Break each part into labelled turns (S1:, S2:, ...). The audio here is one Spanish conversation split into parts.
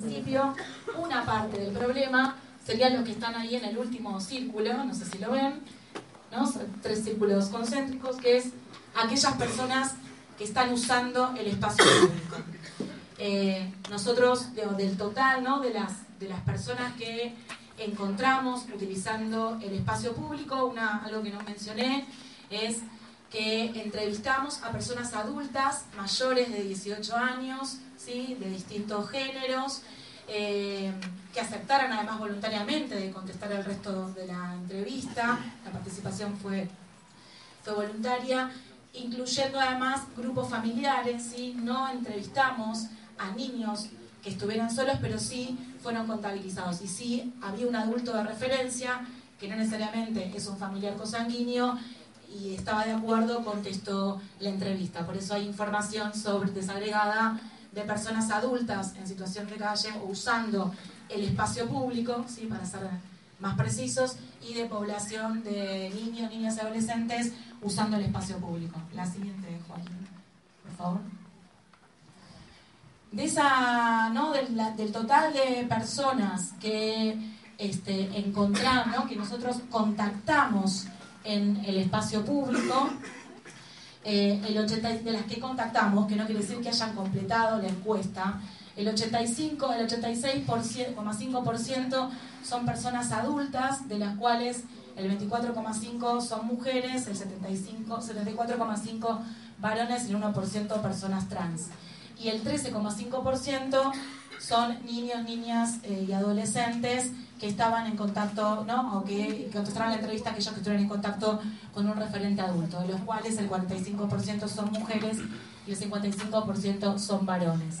S1: principio, una parte del problema serían los que están ahí en el último círculo, no sé si lo ven, ¿no? Tres círculos concéntricos, que es aquellas personas que están usando el espacio público. Eh, nosotros, del total ¿no? de, las, de las personas que encontramos utilizando el espacio público, una, algo que no mencioné es que entrevistamos a personas adultas mayores de 18 años, ¿sí? de distintos géneros, eh, que aceptaran además voluntariamente de contestar el resto de la entrevista. La participación fue, fue voluntaria, incluyendo además grupos familiares. ¿sí? No entrevistamos a niños que estuvieran solos, pero sí fueron contabilizados. Y sí había un adulto de referencia, que no necesariamente es un familiar consanguíneo, y estaba de acuerdo, contestó la entrevista. Por eso hay información sobre desagregada de personas adultas en situación de calle usando el espacio público, ¿sí? para ser más precisos, y de población de niños, niñas y adolescentes usando el espacio público. La siguiente, Joaquín, por favor. De esa, ¿no? del, del total de personas que este, encontramos, que nosotros contactamos en el espacio público, eh, el 80, de las que contactamos, que no quiere decir que hayan completado la encuesta, el 85, el 86,5% son personas adultas, de las cuales el 24,5 son mujeres, el 75, 74,5 varones y el 1% personas trans. Y el 13,5% son niños, niñas eh, y adolescentes que estaban en contacto, ¿no? O que, contestaron la entrevista aquellos que estuvieron en contacto con un referente adulto, de los cuales el 45% son mujeres y el 55% son varones.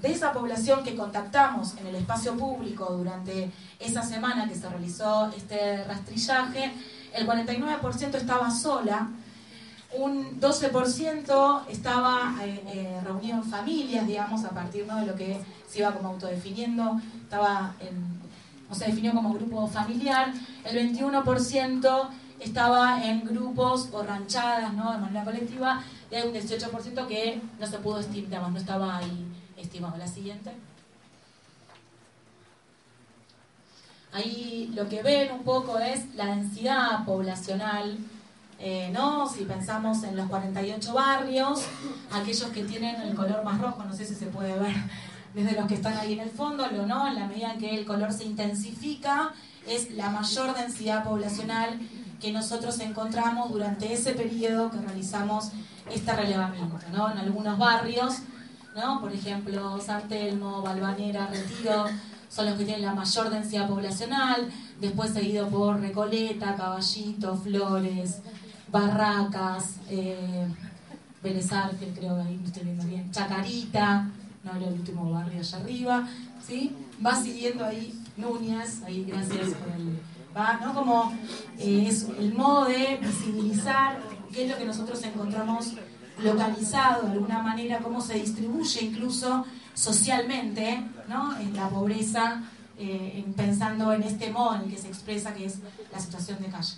S1: De esa población que contactamos en el espacio público durante esa semana que se realizó este rastrillaje, el 49% estaba sola, un 12% estaba eh, eh, reunido en familias, digamos, a partir de lo que se iba como autodefiniendo, estaba en, se definió como grupo familiar, el 21% estaba en grupos o ranchadas, ¿no? de manera colectiva, y hay un 18% que no se pudo estimar, no estaba ahí estimado. La siguiente. Ahí lo que ven un poco es la densidad poblacional eh, ¿no? Si pensamos en los 48 barrios, aquellos que tienen el color más rojo, no sé si se puede ver desde los que están ahí en el fondo, lo no, en la medida en que el color se intensifica, es la mayor densidad poblacional que nosotros encontramos durante ese periodo que realizamos este relevamiento, ¿no? En algunos barrios, ¿no? Por ejemplo, San Telmo, Balvanera, Retiro, son los que tienen la mayor densidad poblacional, después seguido por Recoleta, Caballito, Flores, Barracas, eh, creo que ahí me estoy viendo bien, Chacarita, no era el último barrio allá arriba, ¿sí? Va siguiendo ahí Núñez, ahí gracias por el... Va, ¿no? Como eh, es el modo de visibilizar qué es lo que nosotros encontramos localizado de alguna manera, cómo se distribuye incluso socialmente, ¿no? En la pobreza, eh, pensando en este modo en el que se expresa que es la situación de calle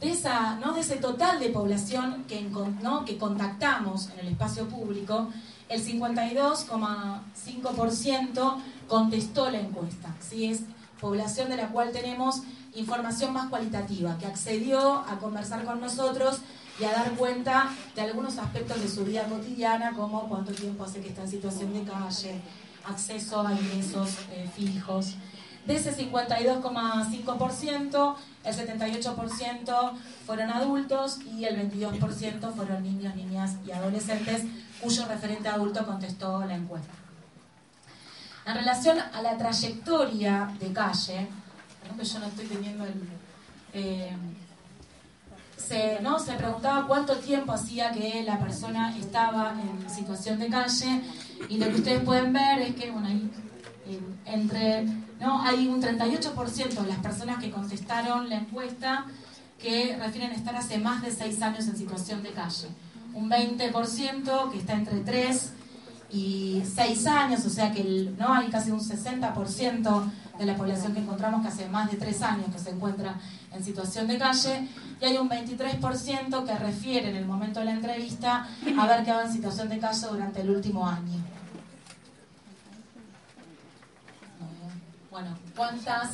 S1: de, esa, ¿no? de ese total de población que, que contactamos en el espacio público, el 52,5% contestó la encuesta. Es población de la cual tenemos información más cualitativa, que accedió a conversar con nosotros y a dar cuenta de algunos aspectos de su vida cotidiana, como cuánto tiempo hace que está en situación de calle, acceso a ingresos eh, fijos. De ese 52,5%, el 78% fueron adultos y el 22% fueron niños, niñas y adolescentes cuyo referente adulto contestó la encuesta. En relación a la trayectoria de calle, yo no estoy teniendo. Eh, se, ¿no? se preguntaba cuánto tiempo hacía que la persona estaba en situación de calle y lo que ustedes pueden ver es que bueno, hay, entre, ¿no? hay un 38% de las personas que contestaron la encuesta que refieren estar hace más de 6 años en situación de calle. Un 20% que está entre 3 y 6 años, o sea que no hay casi un 60% de la población que encontramos que hace más de 3 años que se encuentra en situación de calle y hay un 23% que refiere en el momento de la entrevista haber quedado en situación de calle durante el último año. Bueno, ¿cuántas?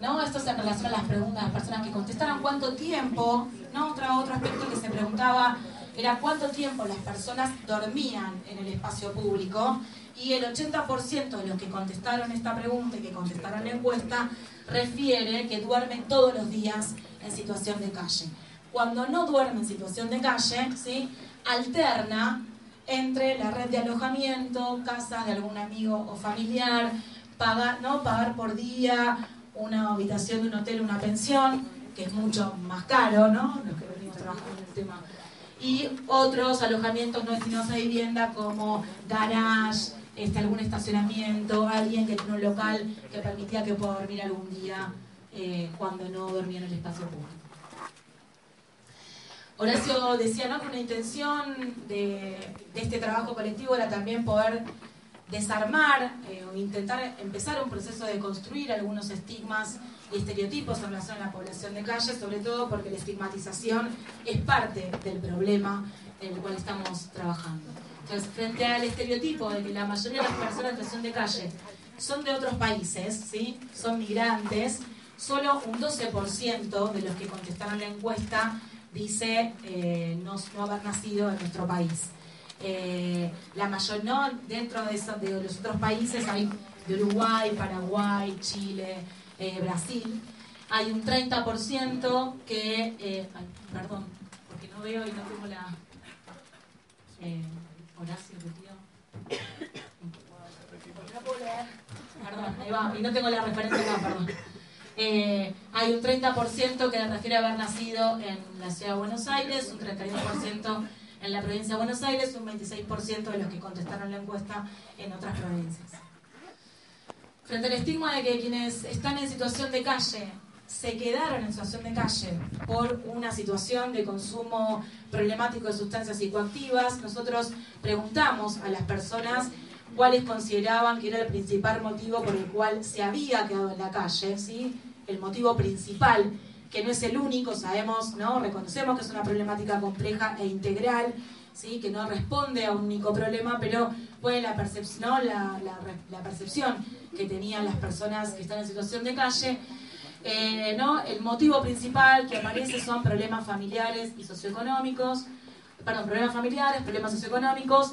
S1: ¿No? Esto se relaciona a las preguntas de las personas que contestaron cuánto tiempo, ¿no? Otro, otro aspecto que se preguntaba era cuánto tiempo las personas dormían en el espacio público y el 80% de los que contestaron esta pregunta y que contestaron la encuesta refiere que duermen todos los días en situación de calle. Cuando no duerme en situación de calle, ¿sí? alterna entre la red de alojamiento, casa de algún amigo o familiar, pagar, ¿no? pagar por día una habitación de un hotel, una pensión, que es mucho más caro, ¿no? Los que venimos trabajando en el tema. Y otros alojamientos no destinados a vivienda como garage, este, algún estacionamiento, alguien que tiene un local que permitía que pueda dormir algún día eh, cuando no dormía en el espacio público. Horacio decía ¿no? que una intención de, este trabajo colectivo era también poder desarmar eh, o intentar empezar un proceso de construir algunos estigmas y estereotipos en relación a la población de calle, sobre todo porque la estigmatización es parte del problema en el cual estamos trabajando. Entonces, frente al estereotipo de que la mayoría de las personas en situación de calle son de otros países, ¿sí? son migrantes, solo un 12% de los que contestaron la encuesta dice eh, no, haber nacido en nuestro país. Eh, la mayor, no, dentro de, de los otros países hay de Uruguay, Paraguay, Chile, eh, Brasil. Hay un 30% que, perdón, porque no veo y no tengo la... Horacio, No puedo leer. Perdón, ahí va. Y no tengo la referencia acá, perdón. Eh, hay un 30% que refiere a haber nacido en la ciudad de Buenos Aires, un 32% en la provincia de Buenos Aires un 26% de los que contestaron la encuesta en otras provincias. Frente al estigma de que quienes están en situación de calle se quedaron en situación de calle por una situación de consumo problemático de sustancias psicoactivas, nosotros preguntamos a las personas cuáles consideraban que era el principal motivo por el cual se había quedado en la calle, ¿sí? el motivo principal, que no es el único, sabemos, ¿no? reconocemos que es una problemática compleja e integral, ¿sí? que no responde a un único problema, pero fue la, percepción, la, percepción que tenían las personas que están en situación de calle eh, ¿no? El motivo principal que aparece son problemas familiares y socioeconómicos, perdón, problemas familiares, problemas socioeconómicos,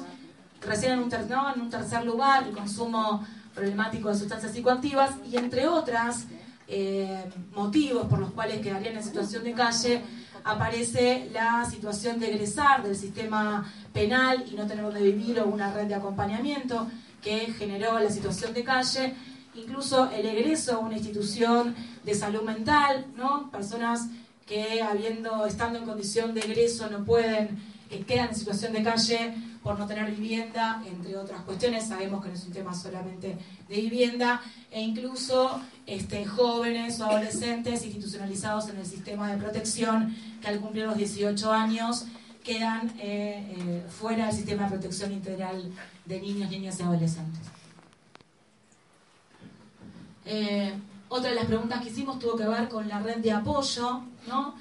S1: recién en un, en un tercer lugar el consumo problemático de sustancias psicoactivas y entre otras eh, motivos por los cuales quedarían en situación de calle aparece la situación de egresar del sistema penal y no tener donde vivir o una red de acompañamiento que generó la situación de calle incluso el egreso a una institución de salud mental, ¿no? Personas que habiendo, estando en condición de egreso no pueden, que quedan en situación de calle por no tener vivienda, entre otras cuestiones, sabemos que no es un tema solamente de vivienda, e incluso este, jóvenes o adolescentes institucionalizados en el sistema de protección que al cumplir los 18 años quedan eh, eh, fuera del sistema de protección integral de niños, niñas y adolescentes. Eh, otra de las preguntas que hicimos tuvo que ver con la red de apoyo, ¿no?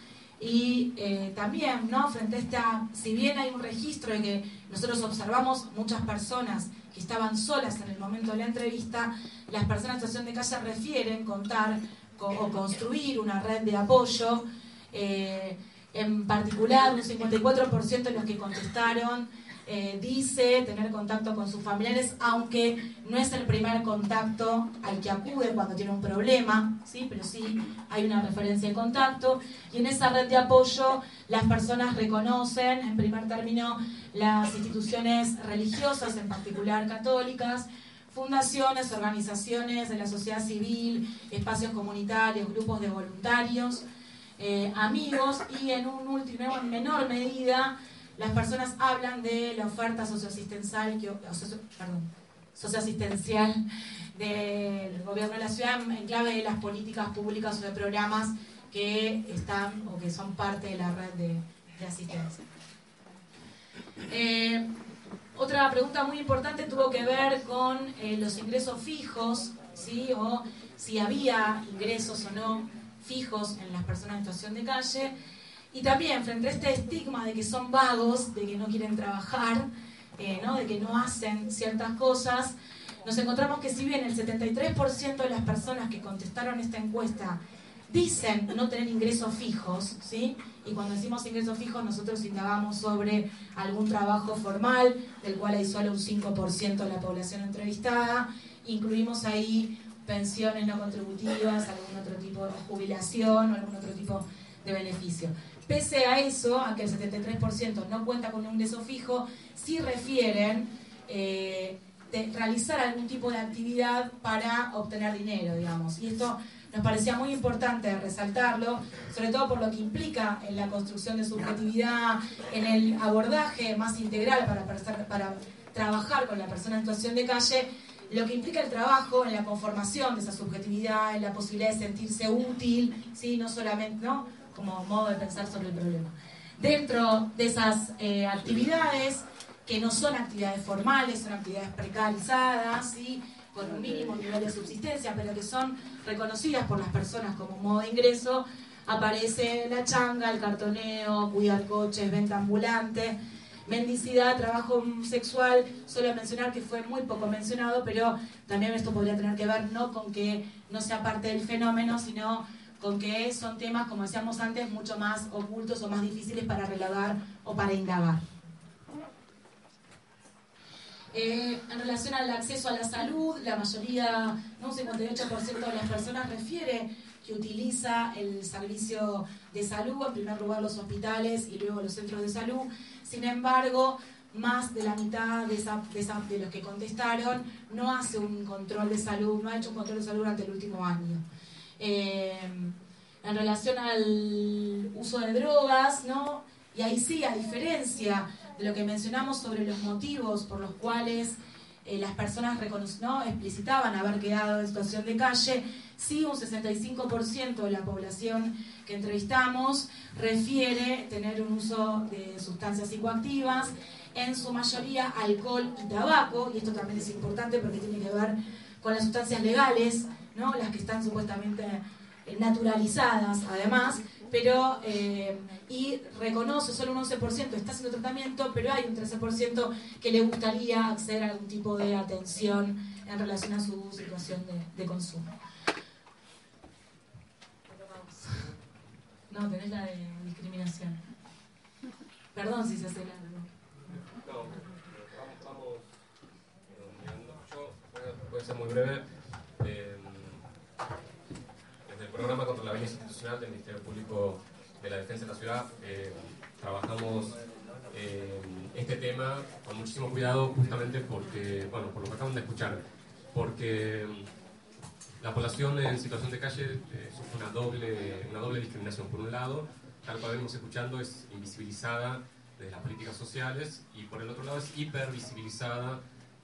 S1: Y eh, también, ¿no? Frente a esta, si bien hay un registro de que nosotros observamos muchas personas que estaban solas en el momento de la entrevista, las personas en situación de calle refieren contar o construir una red de apoyo. Eh, en particular, un 54% de los que contestaron eh, dice tener contacto con sus familiares, aunque no es el primer contacto al que acude cuando tiene un problema, ¿sí? pero sí hay una referencia de contacto. Y en esa red de apoyo las personas reconocen, en primer término, las instituciones religiosas, en particular católicas, fundaciones, organizaciones de la sociedad civil, espacios comunitarios, grupos de voluntarios. eh, amigos y en un último, en menor medida, las personas hablan de la oferta socioasistencial, socioasistencial del gobierno de la ciudad en clave de las políticas públicas o de programas que están o que son parte de la red de, asistencia. Eh, otra pregunta muy importante tuvo que ver con eh, los ingresos fijos, ¿sí? o si había ingresos o no fijos en las personas en situación de calle. Y también frente a este estigma de que son vagos, de que no quieren trabajar, eh, de que no hacen ciertas cosas, nos encontramos que si bien el 73% de las personas que contestaron esta encuesta dicen no tener ingresos fijos, ¿sí? Y cuando decimos ingresos fijos, nosotros indagamos sobre algún trabajo formal, del cual hay solo un 5% de la población entrevistada. Incluimos ahí pensiones no contributivas, algún otro tipo de jubilación o algún otro tipo de beneficio. Pese a eso, a que el 73% no cuenta con un ingreso fijo, sí refieren eh, de realizar algún tipo de actividad para obtener dinero, digamos. Y esto nos parecía muy importante resaltarlo, sobre todo por lo que implica en la construcción de subjetividad, en el abordaje más integral para, para trabajar con la persona en situación de calle, lo que implica el trabajo en la conformación de esa subjetividad, en la posibilidad de sentirse útil, ¿sí? no solamente ¿no? Como modo de pensar sobre el problema. Dentro de esas eh, actividades, que no son actividades formales, son actividades precarizadas, ¿sí? con un mínimo nivel de subsistencia, pero que son reconocidas por las personas como modo de ingreso, aparece la changa, el cartoneo, cuidar coches, venta ambulante, mendicidad, trabajo sexual, solo mencionar que fue muy poco mencionado, pero también esto podría tener que ver no con que no sea parte del fenómeno, sino con que son temas, como decíamos antes, mucho más ocultos o más difíciles para relatar o para indagar. Eh, en relación al acceso a la salud, la mayoría, un 58% de las personas refiere que utiliza el servicio de salud, en primer lugar los hospitales y luego los centros de salud. Sin embargo, más de la mitad de, de, los que contestaron no hace un control de salud, no ha hecho un control de salud durante el último año. Eh, en relación al uso de drogas, ¿no? Y ahí sí, a diferencia de lo que mencionamos sobre los motivos por los cuales eh, las personas ¿no? explicitaban haber quedado en situación de calle, sí un 65% de la población que entrevistamos refiere tener un uso de sustancias psicoactivas, en su mayoría alcohol y tabaco, y esto también es importante porque tiene que ver con las sustancias legales, las que están supuestamente eh, naturalizadas además, pero eh, y reconoce solo un 11% está haciendo tratamiento, pero hay un 13% que le gustaría acceder a algún tipo de atención en relación a su situación de, consumo. No, tenés la de discriminación. Perdón si se hace largo. No, vamos,
S2: Yo voy a ser muy breve. Eh, programa contra la violencia institucional del Ministerio Público de la Defensa de la Ciudad eh, trabajamos eh, este tema con muchísimo cuidado justamente porque, bueno, por lo que acaban de escuchar, porque la población en situación de calle eh, sufre una doble, una doble discriminación. Por un lado, tal cual venimos escuchando, es invisibilizada desde las políticas sociales y por el otro lado es hipervisibilizada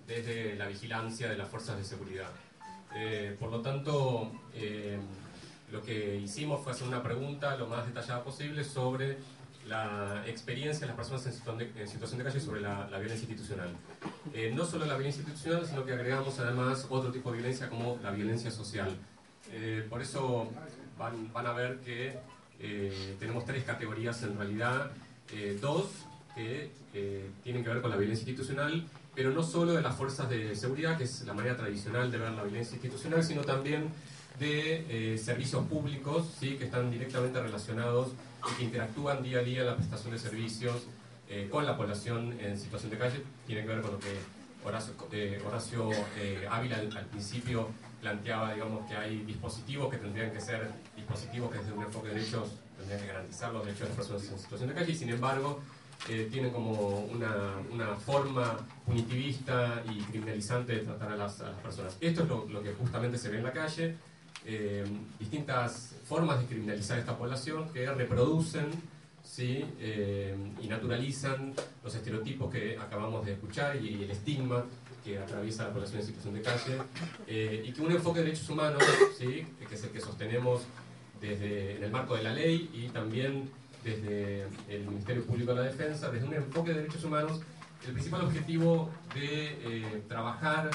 S2: desde la vigilancia de las fuerzas de seguridad. por lo tanto, lo que hicimos fue hacer una pregunta lo más detallada posible sobre la experiencia de las personas en situación de, calle sobre la, violencia institucional. Eh, no solo la violencia institucional, sino que agregamos además otro tipo de violencia como la violencia social. Eh, por eso van, van, a ver que eh, tenemos tres categorías en realidad, dos que tienen que ver con la violencia institucional, pero no solo de las fuerzas de seguridad, que es la manera tradicional de ver la violencia institucional, sino también de eh, servicios públicos ¿sí? que están directamente relacionados y que interactúan día a día en la prestación de servicios eh, con la población en situación de calle. Tiene que ver con lo que Horacio, eh, Horacio Ávila al, principio planteaba, digamos, que hay dispositivos que tendrían que ser dispositivos que desde un enfoque de derechos tendrían que garantizar los derechos de las personas en situación de calle y sin embargo tienen como una, una, forma punitivista y criminalizante de tratar a las, a las personas. Esto es lo, lo, que justamente se ve en la calle eh, distintas formas de criminalizar esta población que reproducen ¿sí? Eh, y naturalizan los estereotipos que acabamos de escuchar y, el estigma que atraviesa la población en situación de calle eh, y que un enfoque de derechos humanos, ¿sí? que es el que sostenemos desde en el marco de la ley y también desde el Ministerio Público de la Defensa, desde un enfoque de derechos humanos, el principal objetivo de trabajar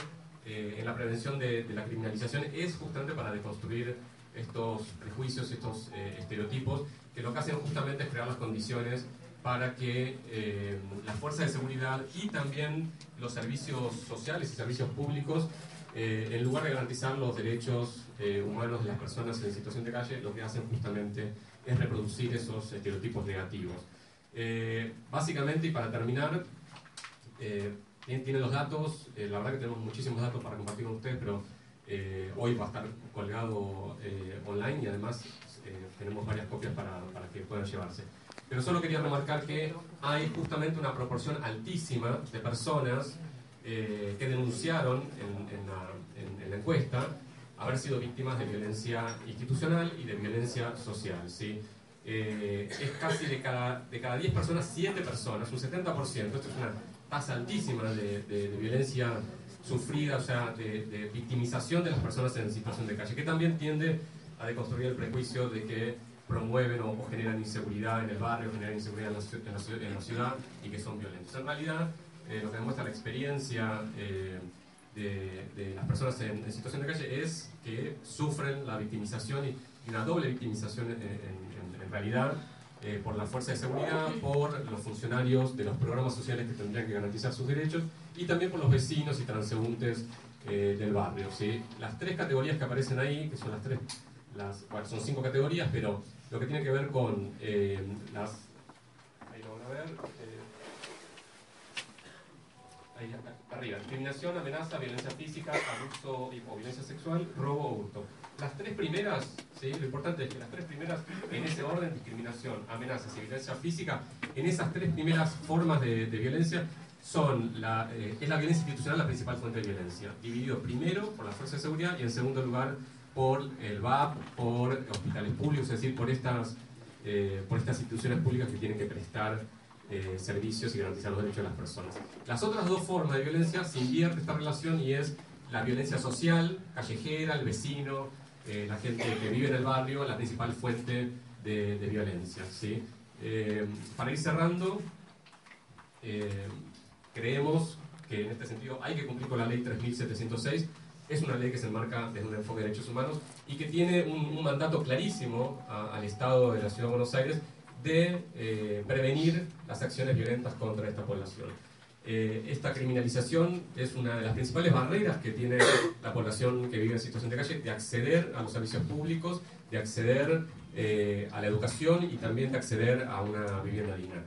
S2: eh, en la prevención de, la criminalización es justamente para deconstruir estos prejuicios, estos eh, estereotipos, que lo que hacen justamente es crear las condiciones para que eh, las fuerzas de seguridad y también los servicios sociales y servicios públicos, en lugar de garantizar los derechos humanos de las personas en situación de calle, lo que hacen justamente es reproducir esos estereotipos negativos. básicamente, y para terminar, tiene los datos, eh, la verdad que tenemos muchísimos datos para compartir con ustedes, pero eh, hoy va a estar colgado eh, online y además tenemos varias copias para, para, que puedan llevarse. Pero solo quería remarcar que hay justamente una proporción altísima de personas que denunciaron en, la, encuesta haber sido víctimas de violencia institucional y de violencia social. ¿sí? es casi de cada, de cada 10 personas, 7 personas, un 70%, esto es una tasa altísima de, violencia sufrida, o sea, de, victimización de las personas en situación de calle, que también tiende a deconstruir el prejuicio de que promueven o, generan inseguridad en el barrio, generan inseguridad en la, ciudad y que son violentos. En realidad, eh, lo que demuestra la experiencia eh, de, las personas en, situación de calle es que sufren la victimización y, una doble victimización en realidad eh, por la fuerza de seguridad, por los funcionarios de los programas sociales que tendrían que garantizar sus derechos y también por los vecinos y transeúntes eh, del barrio. ¿sí? Las tres categorías que aparecen ahí, que son las tres, las, bueno, son cinco categorías, pero lo que tiene que ver con eh, las... Ahí lo van a ver. ahí arriba. Discriminación, amenaza, violencia física, abuso o violencia sexual, robo o hurto. Las tres primeras, ¿sí? lo importante es que las tres primeras, en ese orden, discriminación, amenazas y violencia física, en esas tres primeras formas de, violencia, son la, eh, es la violencia institucional la principal fuente de violencia, dividido primero por la fuerza de seguridad y en segundo lugar por el VAP, por hospitales públicos, es decir, por estas, eh, por estas instituciones públicas que tienen que prestar eh, servicios y garantizar los derechos de las personas. Las otras dos formas de violencia se invierte esta relación y es la violencia social, callejera, el vecino, eh, la gente que vive en el barrio, la principal fuente de, violencia. ¿sí? Eh, para ir cerrando, eh, creemos que en este sentido hay que cumplir con la ley 3706. Es una ley que se enmarca desde un enfoque de derechos humanos y que tiene un, mandato clarísimo al Estado de la Ciudad de Buenos Aires de prevenir las acciones violentas contra esta población. Eh, esta criminalización es una de las principales barreras que tiene la población que vive en situación de calle de acceder a los servicios públicos, de acceder eh, a la educación y también de acceder a una vivienda digna.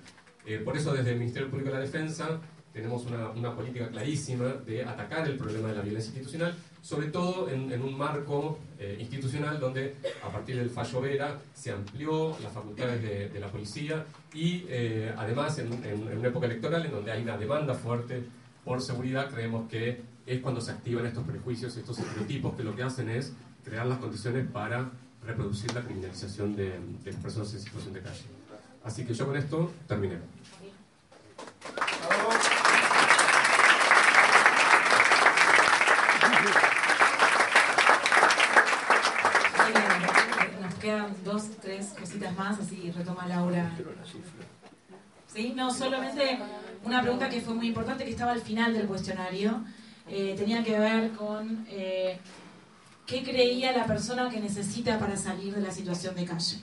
S2: Eh, por eso desde el Ministerio Público de la Defensa tenemos una, una, política clarísima de atacar el problema de la violencia institucional, sobre todo en, un marco eh, institucional donde a partir del fallo Vera se amplió las facultades de, la policía y eh, además en, una época electoral en donde hay una demanda fuerte por seguridad, creemos que es cuando se activan estos prejuicios, estos estereotipos que lo que hacen es crear las condiciones para reproducir la criminalización de, de las personas en situación de calle. Así que yo con esto terminé.
S1: Quedan dos, tres cositas más, así retoma Laura. ¿Sí? No, solamente una pregunta que fue muy importante, que estaba al final del cuestionario, eh, tenía que ver con eh, qué creía la persona que necesita para salir de la situación de calle.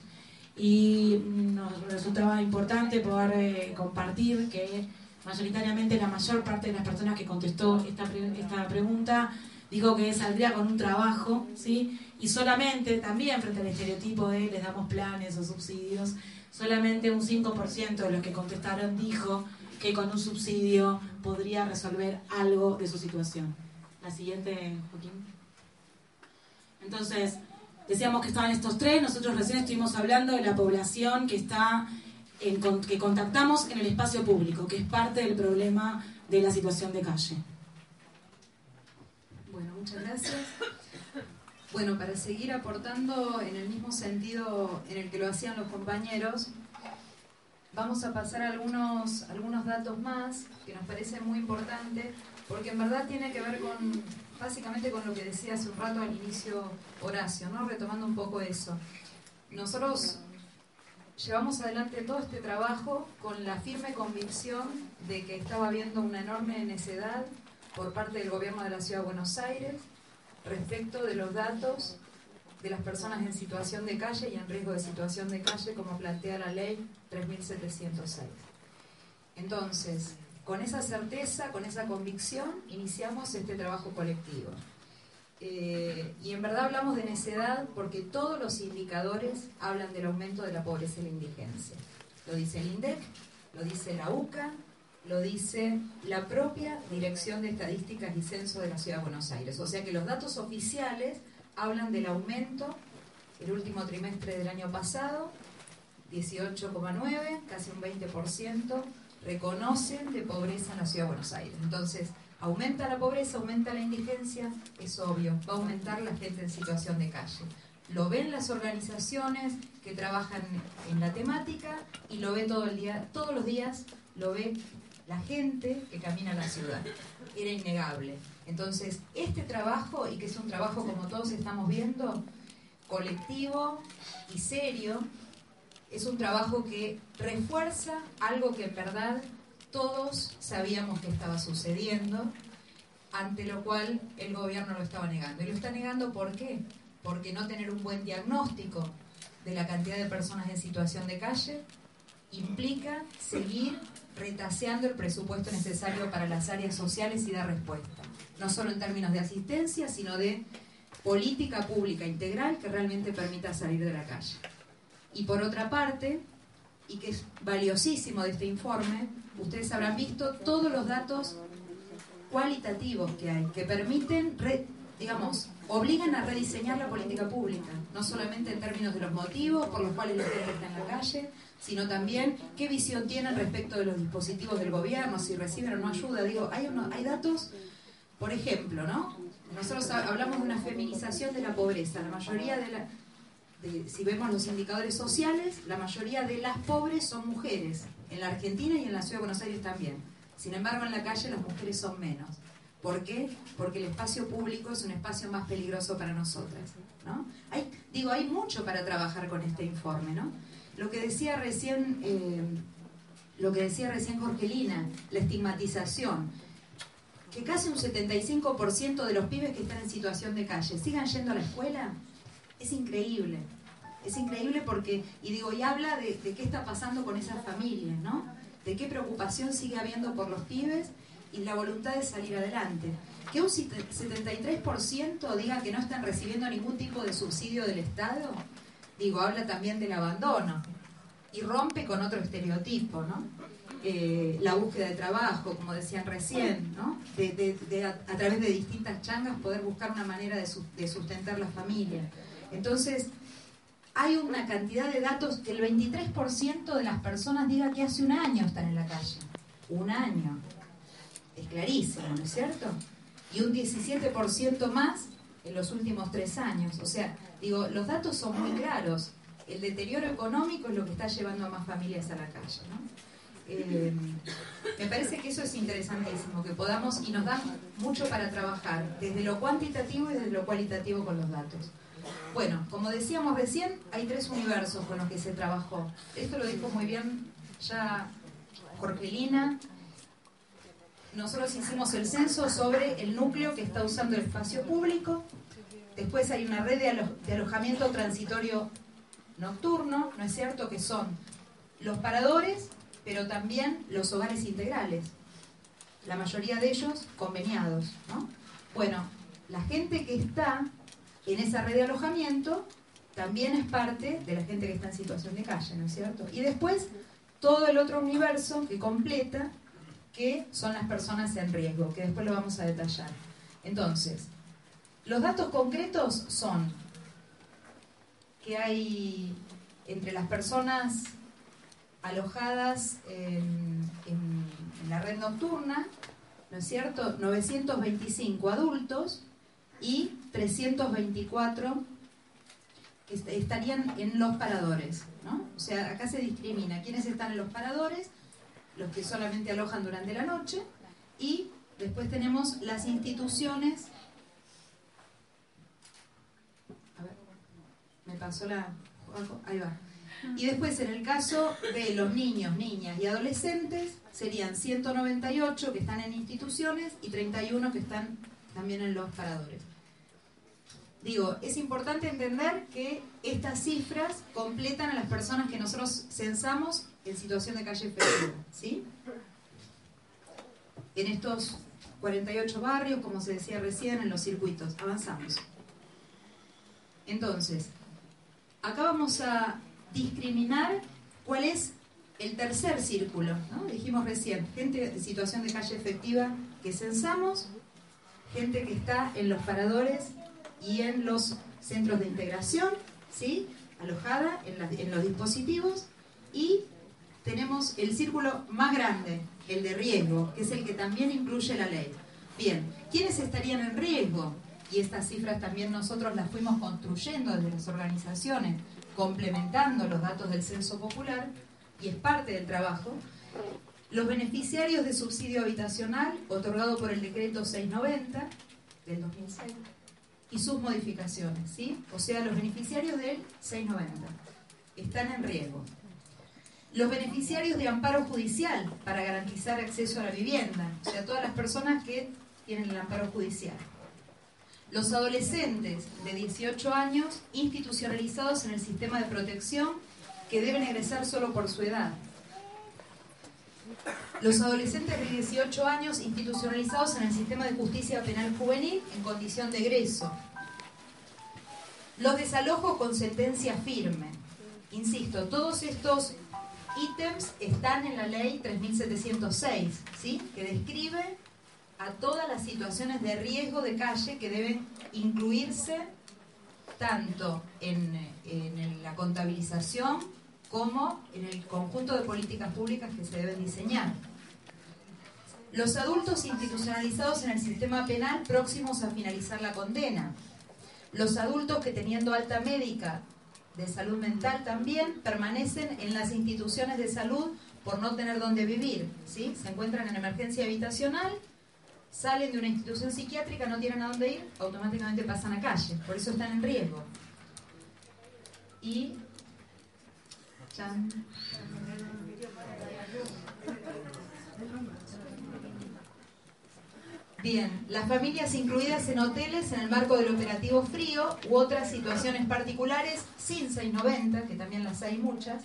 S1: Y nos resultaba importante poder eh, compartir que mayoritariamente la mayor parte de las personas que contestó esta, esta pregunta dijo que saldría con un trabajo, ¿sí? Y solamente, también frente al estereotipo de les damos planes o subsidios, solamente un 5% de los que contestaron dijo que con un subsidio podría resolver algo de su situación. La siguiente, Joaquín. Entonces, decíamos que estaban estos tres, nosotros recién estuvimos hablando de la población que está en, que contactamos en el espacio público, que es parte del problema de la situación de calle.
S3: Bueno, muchas gracias. Bueno, para seguir aportando en el mismo sentido en el que lo hacían los compañeros, vamos a pasar algunos, algunos datos más que nos parecen muy importantes, porque en verdad tiene que ver con, básicamente con lo que decía hace un rato al inicio Horacio, ¿no? retomando un poco eso. Nosotros llevamos adelante todo este trabajo con la firme convicción de que estaba habiendo una enorme necedad por parte del gobierno de la Ciudad de Buenos Aires respecto de los datos de las personas en situación de calle y en riesgo de situación de calle, como plantea la ley 3706. Entonces, con esa certeza, con esa convicción, iniciamos este trabajo colectivo. Eh, y en verdad hablamos de necedad porque todos los indicadores hablan del aumento de la pobreza y la indigencia. Lo dice el INDEC, lo dice la UCA, lo dice la propia Dirección de Estadísticas y Censo de la Ciudad de Buenos Aires. O sea que los datos oficiales hablan del aumento el último trimestre del año pasado, 18,9, casi un 20%, reconocen de pobreza en la Ciudad de Buenos Aires. Entonces, aumenta la pobreza, aumenta la indigencia, es obvio, va a aumentar la gente en situación de calle. Lo ven las organizaciones que trabajan en la temática y lo ve todo el día, todos los días lo ve la gente que camina en la ciudad. Era innegable. Entonces, este trabajo, y que es un trabajo como todos estamos viendo, colectivo y serio, es un trabajo que refuerza algo que en verdad todos sabíamos que estaba sucediendo, ante lo cual el gobierno lo estaba negando. ¿Y lo está negando por qué? Porque no tener un buen diagnóstico de la cantidad de personas en situación de calle implica seguir retaseando el presupuesto necesario para las áreas sociales y dar respuesta, no solo en términos de asistencia, sino de política pública integral que realmente permita salir de la calle. Y por otra parte, y que es valiosísimo de este informe, ustedes habrán visto todos los datos cualitativos que hay, que permiten, digamos, obligan a rediseñar la política pública, no solamente en términos de los motivos por los cuales la gente está en la calle, sino también qué visión tienen respecto de los dispositivos del gobierno, si reciben o no ayuda. Digo, hay, hay datos, por ejemplo, ¿no? Nosotros hablamos de una feminización de la pobreza. La mayoría de la, si vemos los indicadores sociales, la mayoría de las pobres son mujeres, en la Argentina y en la Ciudad de Buenos Aires también. Sin embargo, en la calle las mujeres son menos. ¿Por qué? Porque el espacio público es un espacio más peligroso para nosotras. ¿no? Hay, digo, hay mucho para trabajar con este informe, ¿no? Lo que decía recién, eh, lo que decía recién Jorgelina, la estigmatización, que casi un 75% de los pibes que están en situación de calle sigan yendo a la escuela, es increíble. Es increíble porque, y digo, y habla de, de qué está pasando con esas familias, ¿no? De qué preocupación sigue habiendo por los pibes y la voluntad de salir adelante. Que un 73% diga que no están recibiendo ningún tipo de subsidio del Estado, digo, habla también del abandono y rompe con otro estereotipo, ¿no? Eh, la búsqueda de trabajo, como decían recién, ¿no? A, través de distintas changas poder buscar una manera de, de sustentar la familia. Entonces, hay una cantidad de datos que el 23% de las personas diga que hace un año están en la calle. Un año. Es clarísimo, ¿no es cierto? Y un 17% más en los últimos tres años. O sea, digo, los datos son muy claros. El deterioro económico es lo que está llevando a más familias a la calle. ¿no? Eh, me parece que eso es interesantísimo, que podamos, y nos da mucho para trabajar, desde lo cuantitativo y desde lo cualitativo con los datos. Bueno, como decíamos recién, hay tres universos con los que se trabajó. Esto lo dijo muy bien ya Jorgelina. Nosotros hicimos el censo sobre el núcleo que está usando el espacio público, Después hay una red de, alojamiento transitorio nocturno, ¿no es cierto? Que son los paradores, pero también los hogares integrales. La mayoría de ellos conveniados, ¿no? Bueno, la gente que está en esa red de alojamiento también es parte de la gente que está en situación de calle, ¿no es cierto? Y después todo el otro universo que completa, que son las personas en riesgo, que después lo vamos a detallar. Entonces, los datos concretos son que hay entre las personas alojadas en, la red nocturna, ¿no es cierto?, 925 adultos y 324 que estarían en los paradores. ¿no? O sea, acá se discrimina quiénes están en los paradores, los que solamente alojan durante la noche, y después tenemos las instituciones. A ver, me pasó la. Ahí va. Y después, en el caso de los niños, niñas y adolescentes, serían 198 que están en instituciones y 31 que están también en los paradores. Digo, es importante entender que estas cifras completan a las personas que nosotros censamos en situación de calle efectiva, ¿sí? En estos 48 barrios, como se decía recién, en los circuitos. Avanzamos. Entonces, acá vamos a discriminar cuál es el tercer círculo, ¿no? Dijimos recién, gente en situación de calle efectiva que censamos, gente que está en los paradores y en los centros de integración, ¿sí? alojada en, en los dispositivos, y tenemos el círculo más grande, el de riesgo, que es el que también incluye la ley. Bien, ¿quiénes estarían en riesgo? Y estas cifras también nosotros las fuimos construyendo desde las organizaciones, complementando los datos del censo popular, y es parte del trabajo. Los beneficiarios de subsidio habitacional otorgado por el decreto 690 del 2006 y sus modificaciones, ¿sí? O sea, los beneficiarios del 690 están en riesgo. Los beneficiarios de amparo judicial para garantizar acceso a la vivienda, o sea, todas las personas que tienen el amparo judicial. Los adolescentes de 18 años institucionalizados en el sistema de protección que deben egresar solo por su edad. Los adolescentes de 18 años institucionalizados en el sistema de justicia penal juvenil en condición de egreso. Los desalojos con sentencia firme. Insisto, todos estos ítems están en la ley 3706, ¿sí? que describe a todas las situaciones de riesgo de calle que deben incluirse tanto en, en la contabilización como en el conjunto de políticas públicas que se deben diseñar. Los adultos institucionalizados en el sistema penal próximos a finalizar la condena. Los adultos que teniendo alta médica de salud mental también permanecen en las instituciones de salud por no tener dónde vivir. ¿sí? Se encuentran en emergencia habitacional, salen de una institución psiquiátrica, no tienen a dónde ir, automáticamente pasan a calle. Por eso están en riesgo. Y Bien, las familias incluidas en hoteles en el marco del operativo frío u otras situaciones particulares sin 690, que también las hay muchas,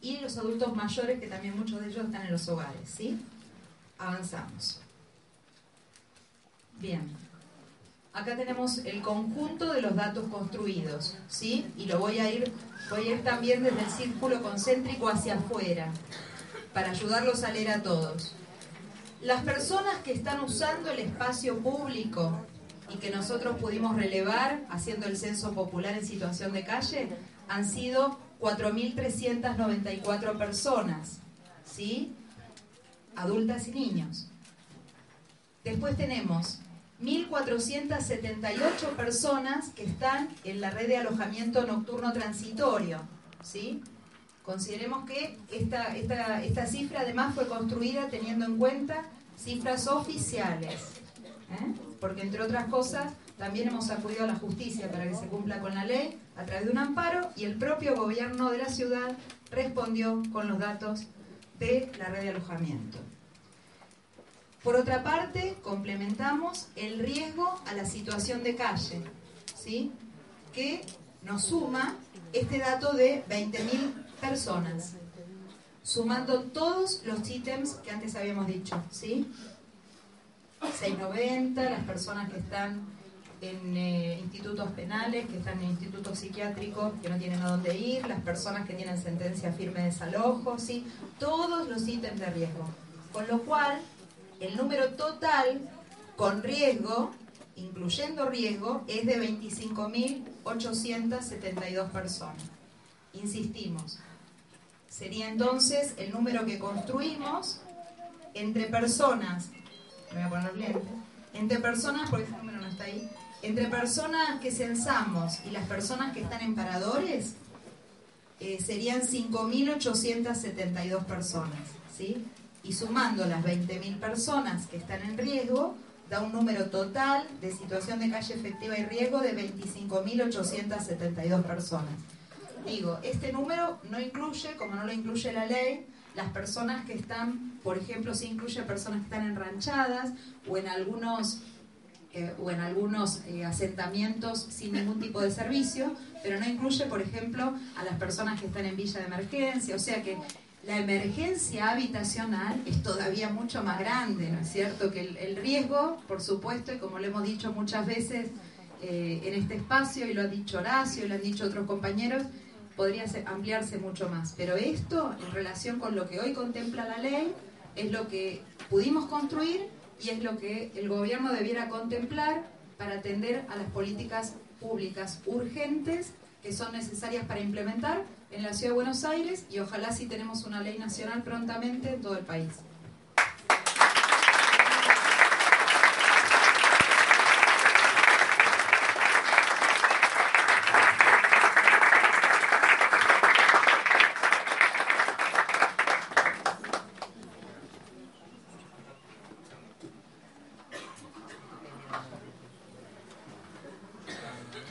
S3: y los adultos mayores, que también muchos de ellos están en los hogares, ¿sí? Avanzamos. Bien. Acá tenemos el conjunto de los datos construidos, ¿sí? Y lo voy a ir, voy a ir también desde el círculo concéntrico hacia afuera, para ayudarlos a leer a todos. Las personas que están usando el espacio público y que nosotros pudimos relevar haciendo el censo popular en situación de calle han sido 4.394 personas, ¿sí? Adultas y niños. Después tenemos 1.478 personas que están en la red de alojamiento nocturno transitorio. ¿sí? Consideremos que esta, esta, esta cifra además fue construida teniendo en cuenta cifras oficiales, ¿eh? porque entre otras cosas también hemos acudido a la justicia para que se cumpla con la ley a través de un amparo y el propio gobierno de la ciudad respondió con los datos de la red de alojamiento. Por otra parte, complementamos el riesgo a la situación de calle, ¿sí? que nos suma este dato de 20.000 personas, sumando todos los ítems que antes habíamos dicho. ¿sí? 690, las personas que están en eh, institutos penales, que están en institutos psiquiátricos, que no tienen a dónde ir, las personas que tienen sentencia firme de desalojo, ¿sí? todos los ítems de riesgo. Con lo cual, el número total con riesgo, incluyendo riesgo, es de 25.872 personas. Insistimos, sería entonces el número que construimos entre personas, me voy a poner lente, entre personas, porque ese número no está ahí, entre personas que censamos y las personas que están en paradores, eh, serían 5.872 personas, ¿sí? Y sumando las 20.000 personas que están en riesgo, da un número total de situación de calle efectiva y riesgo de 25.872 personas. Digo, este número no incluye, como no lo incluye la ley, las personas que están, por ejemplo, sí incluye personas que están enranchadas o en algunos eh, o en algunos eh, asentamientos sin ningún tipo de servicio, pero no incluye, por ejemplo, a las personas que están en villa de emergencia, o sea que la emergencia habitacional es todavía mucho más grande, ¿no es cierto? Que el, riesgo, por supuesto, y como lo hemos dicho muchas veces eh, en este espacio, y lo ha dicho Horacio, y lo han dicho otros compañeros, podría ampliarse mucho más. Pero esto, en relación con lo que hoy contempla la ley, es lo que pudimos construir y es lo que el gobierno debiera contemplar para atender a las políticas públicas urgentes que son necesarias para implementar en la Ciudad de Buenos Aires y ojalá si tenemos una ley nacional prontamente en todo el país.